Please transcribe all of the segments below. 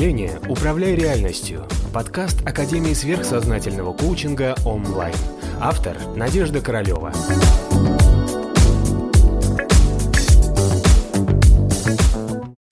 мышления «Управляй реальностью» – подкаст Академии сверхсознательного коучинга онлайн. Автор – Надежда Королева.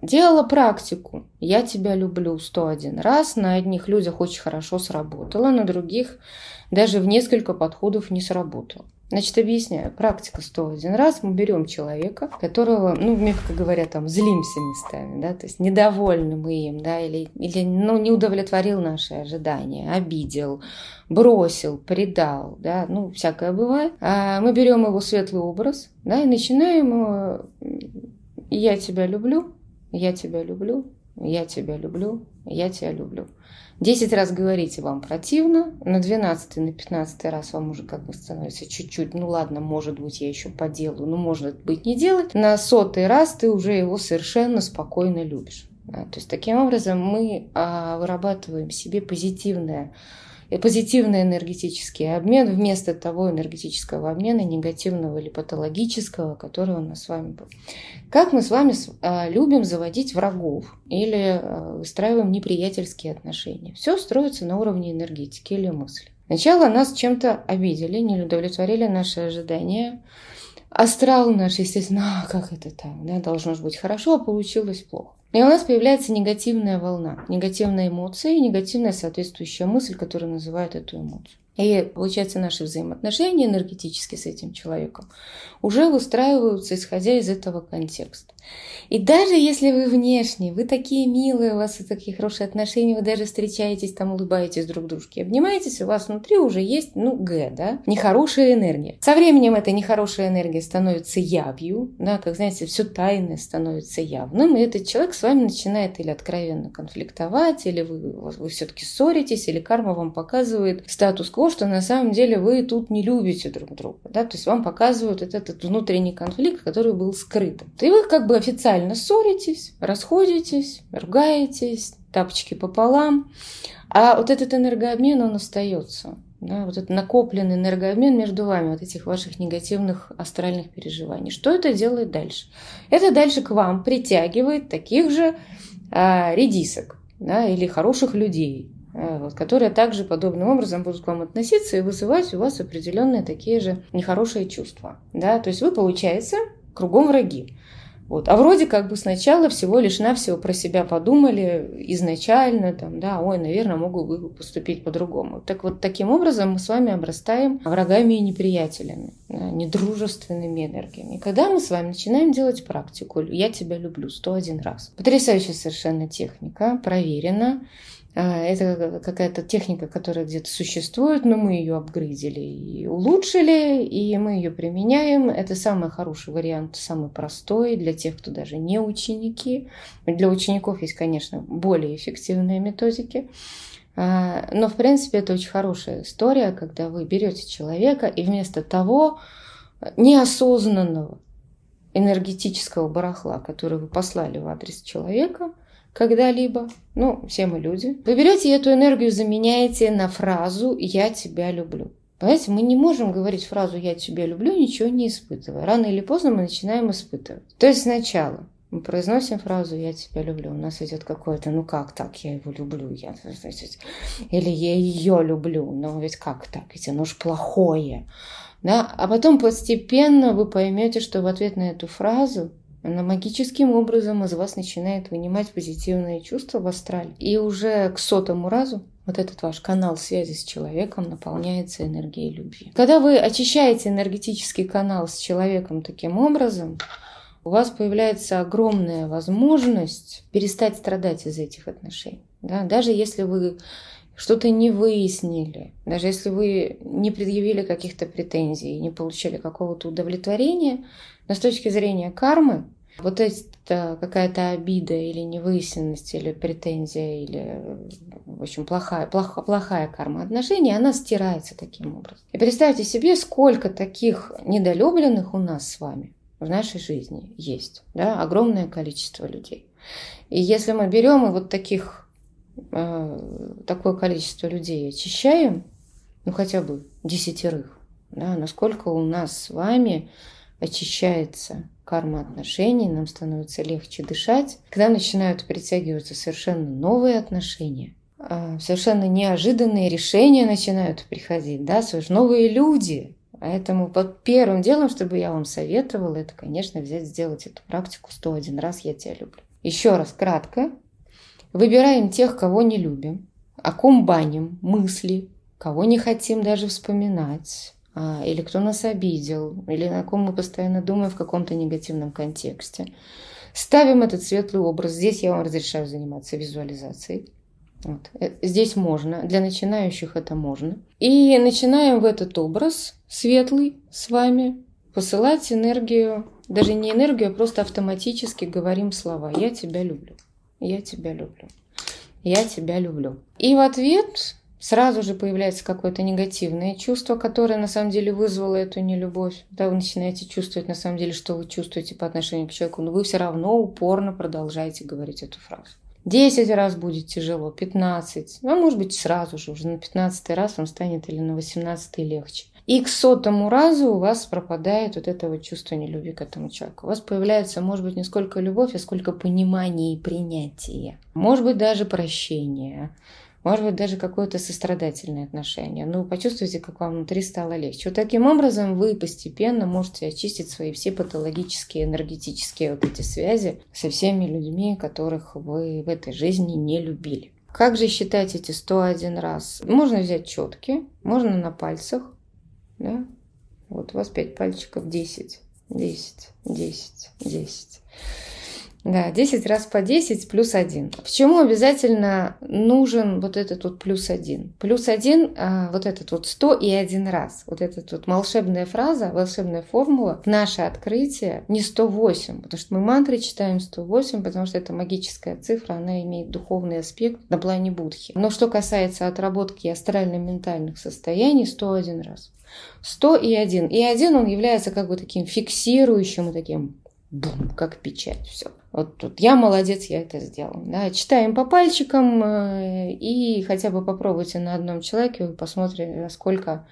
Делала практику. Я тебя люблю 101 раз. На одних людях очень хорошо сработало, на других даже в несколько подходов не сработало. Значит, объясняю. Практика 101 раз. Мы берем человека, которого, ну, мягко говоря, там, злимся местами, да, то есть недовольны мы им, да, или, или ну, не удовлетворил наши ожидания, обидел, бросил, предал, да, ну, всякое бывает. А мы берем его светлый образ, да, и начинаем «я тебя люблю», «я тебя люблю», «я тебя люблю», «я тебя люблю». Десять раз говорите, вам противно, на двенадцатый, на пятнадцатый раз вам уже как бы становится чуть-чуть, ну ладно, может быть, я еще поделаю, но может быть не делать. На сотый раз ты уже его совершенно спокойно любишь. Да, то есть таким образом мы а, вырабатываем себе позитивное позитивный энергетический обмен вместо того энергетического обмена негативного или патологического, который у нас с вами был. Как мы с вами а, любим заводить врагов или а, выстраиваем неприятельские отношения? Все строится на уровне энергетики или мысли. Сначала нас чем-то обидели, не удовлетворили наши ожидания. Астрал наш, естественно, а, как это там, да, должно же быть хорошо, а получилось плохо. И у нас появляется негативная волна, негативная эмоция и негативная соответствующая мысль, которая называет эту эмоцию. И получается, наши взаимоотношения энергетически с этим человеком уже выстраиваются, исходя из этого контекста. И даже если вы внешне, вы такие милые, у вас такие хорошие отношения, вы даже встречаетесь, там улыбаетесь друг дружке, обнимаетесь, у вас внутри уже есть, ну, Г, да, нехорошая энергия. Со временем эта нехорошая энергия становится явью, да, как знаете, все тайное становится явным, и этот человек с вами начинает или откровенно конфликтовать, или вы, вы все-таки ссоритесь, или карма вам показывает статус-кво, что на самом деле вы тут не любите друг друга, да, то есть вам показывают этот, этот внутренний конфликт, который был скрыт. И вы как бы официально ссоритесь, расходитесь, ругаетесь, тапочки пополам, а вот этот энергообмен, он остается. Да, вот этот накопленный энергообмен между вами, вот этих ваших негативных астральных переживаний. Что это делает дальше? Это дальше к вам притягивает таких же а, редисок да, или хороших людей, вот, которые также подобным образом будут к вам относиться и вызывать у вас определенные такие же нехорошие чувства. Да? То есть вы, получается, кругом враги. Вот. А вроде как бы сначала всего лишь навсего про себя подумали изначально, там, да, ой, наверное, могу поступить по-другому. Так вот, таким образом мы с вами обрастаем врагами и неприятелями, да, недружественными энергиями. Когда мы с вами начинаем делать практику «Я тебя люблю» 101 раз, потрясающая совершенно техника, проверена, это какая-то техника, которая где-то существует, но мы ее обгрызили и улучшили, и мы ее применяем. Это самый хороший вариант, самый простой для тех, кто даже не ученики. Для учеников есть, конечно, более эффективные методики. А, но, в принципе, это очень хорошая история, когда вы берете человека и вместо того неосознанного энергетического барахла, который вы послали в адрес человека – когда-либо, ну, все мы люди, вы берете эту энергию, заменяете на фразу «я тебя люблю». Понимаете, мы не можем говорить фразу «я тебя люблю», ничего не испытывая. Рано или поздно мы начинаем испытывать. То есть сначала мы произносим фразу «я тебя люблю», у нас идет какое-то «ну как так, я его люблю», я, или «я ее люблю», но ведь как так, ведь оно ж плохое. Да? А потом постепенно вы поймете, что в ответ на эту фразу она магическим образом из вас начинает вынимать позитивные чувства в астрале. И уже к сотому разу вот этот ваш канал связи с человеком наполняется энергией любви. Когда вы очищаете энергетический канал с человеком таким образом, у вас появляется огромная возможность перестать страдать из этих отношений. Да? Даже если вы что-то не выяснили, даже если вы не предъявили каких-то претензий, не получили какого-то удовлетворения, но с точки зрения кармы, вот это какая-то обида или невыясненность, или претензия, или, в общем, плохая, плохая, плохая карма отношений, она стирается таким образом. И представьте себе, сколько таких недолюбленных у нас с вами в нашей жизни есть. Да? Огромное количество людей. И если мы берем и вот таких, такое количество людей очищаем, ну хотя бы десятерых, да, насколько у нас с вами очищается карма отношений, нам становится легче дышать, когда начинают притягиваться совершенно новые отношения, а, совершенно неожиданные решения начинают приходить, да, совершенно новые люди. Поэтому под первым делом, чтобы я вам советовала, это, конечно, взять, сделать эту практику 101 раз «Я тебя люблю». Еще раз, кратко. Выбираем тех, кого не любим, о ком баним, мысли, кого не хотим даже вспоминать, а, или кто нас обидел, или на ком мы постоянно думаем в каком-то негативном контексте. Ставим этот светлый образ. Здесь я вам разрешаю заниматься визуализацией. Вот. Э, здесь можно, для начинающих это можно. И начинаем в этот образ светлый с вами посылать энергию, даже не энергию, а просто автоматически говорим слова «Я тебя люблю», «Я тебя люблю», «Я тебя люблю». И в ответ сразу же появляется какое-то негативное чувство, которое на самом деле вызвало эту нелюбовь. Да, вы начинаете чувствовать на самом деле, что вы чувствуете по отношению к человеку, но вы все равно упорно продолжаете говорить эту фразу. Десять раз будет тяжело, пятнадцать, ну, может быть, сразу же, уже на пятнадцатый раз вам станет или на восемнадцатый легче. И к сотому разу у вас пропадает вот это вот чувство нелюбви к этому человеку. У вас появляется, может быть, не сколько любовь, а сколько понимания и принятия. Может быть, даже прощение может быть, даже какое-то сострадательное отношение. Ну, почувствуйте, как вам внутри стало легче. Вот таким образом вы постепенно можете очистить свои все патологические, энергетические вот эти связи со всеми людьми, которых вы в этой жизни не любили. Как же считать эти 101 раз? Можно взять четки, можно на пальцах. Да? Вот у вас 5 пальчиков, 10, 10, 10, 10. Да, 10 раз по 10 плюс 1. Почему обязательно нужен вот этот вот плюс 1? Плюс 1, а, вот этот вот 100 и один раз. Вот эта вот волшебная фраза, волшебная формула, наше открытие не 108, потому что мы мантры читаем 108, потому что это магическая цифра, она имеет духовный аспект на плане Будхи. Но что касается отработки астрально-ментальных состояний, 101 раз. 100 и 1. И 1 он является как бы таким фиксирующим, таким бум, как печать, все. Вот тут я молодец, я это сделал. Да, читаем по пальчикам э, и хотя бы попробуйте на одном человеке, вы посмотрите, насколько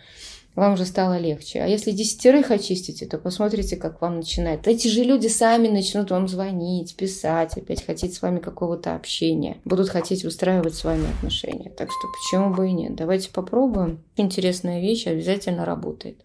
вам уже стало легче. А если десятерых очистите, то посмотрите, как вам начинает. Эти же люди сами начнут вам звонить, писать, опять хотеть с вами какого-то общения. Будут хотеть устраивать с вами отношения. Так что почему бы и нет? Давайте попробуем. Интересная вещь обязательно работает.